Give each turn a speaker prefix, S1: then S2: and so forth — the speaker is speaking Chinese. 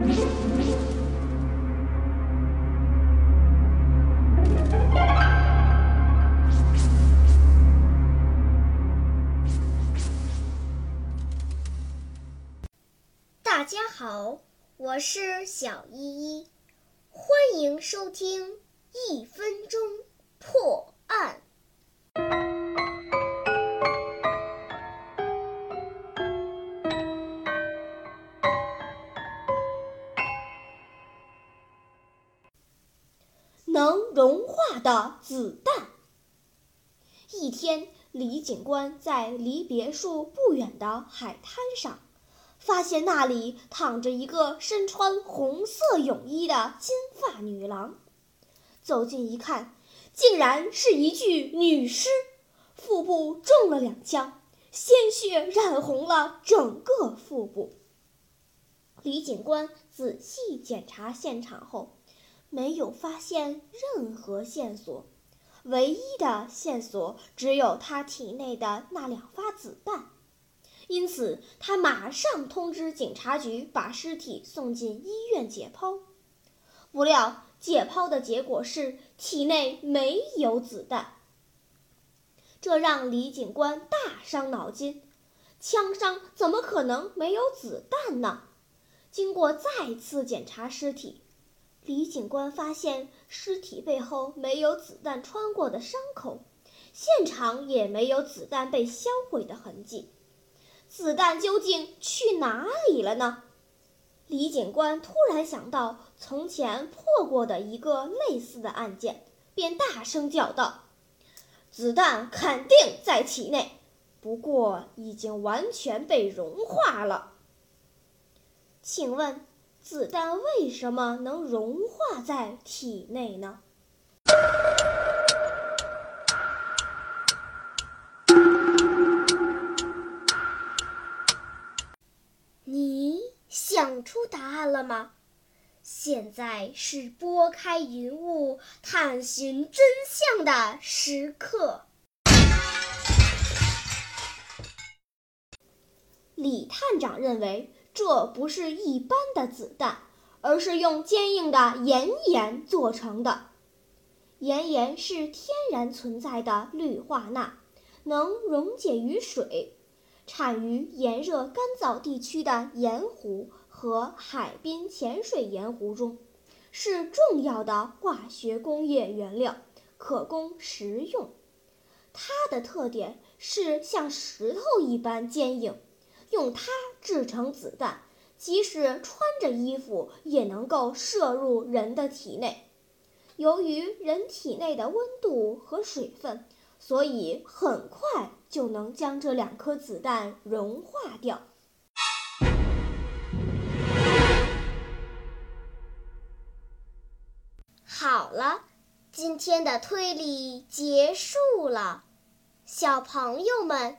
S1: 大家好，我是小依依，欢迎收听一分钟能融化的子弹。一天，李警官在离别墅不远的海滩上。发现那里躺着一个身穿红色泳衣的金发女郎，走近一看，竟然是一具女尸，腹部中了两枪，鲜血染红了整个腹部。李警官仔细检查现场后，没有发现任何线索，唯一的线索只有他体内的那两发子弹。因此，他马上通知警察局把尸体送进医院解剖。不料，解剖的结果是体内没有子弹，这让李警官大伤脑筋。枪伤怎么可能没有子弹呢？经过再次检查尸体，李警官发现尸体背后没有子弹穿过的伤口，现场也没有子弹被销毁的痕迹。子弹究竟去哪里了呢？李警官突然想到从前破过的一个类似的案件，便大声叫道：“子弹肯定在体内，不过已经完全被融化了。请问，子弹为什么能融化在体内呢？”你想出答案了吗？现在是拨开云雾探寻真相的时刻。李探长认为，这不是一般的子弹，而是用坚硬的岩盐做成的。岩盐是天然存在的氯化钠，能溶解于水，产于炎热干燥地区的盐湖。和海滨浅水盐湖中，是重要的化学工业原料，可供食用。它的特点是像石头一般坚硬，用它制成子弹，即使穿着衣服也能够射入人的体内。由于人体内的温度和水分，所以很快就能将这两颗子弹融化掉。好了，今天的推理结束了。小朋友们，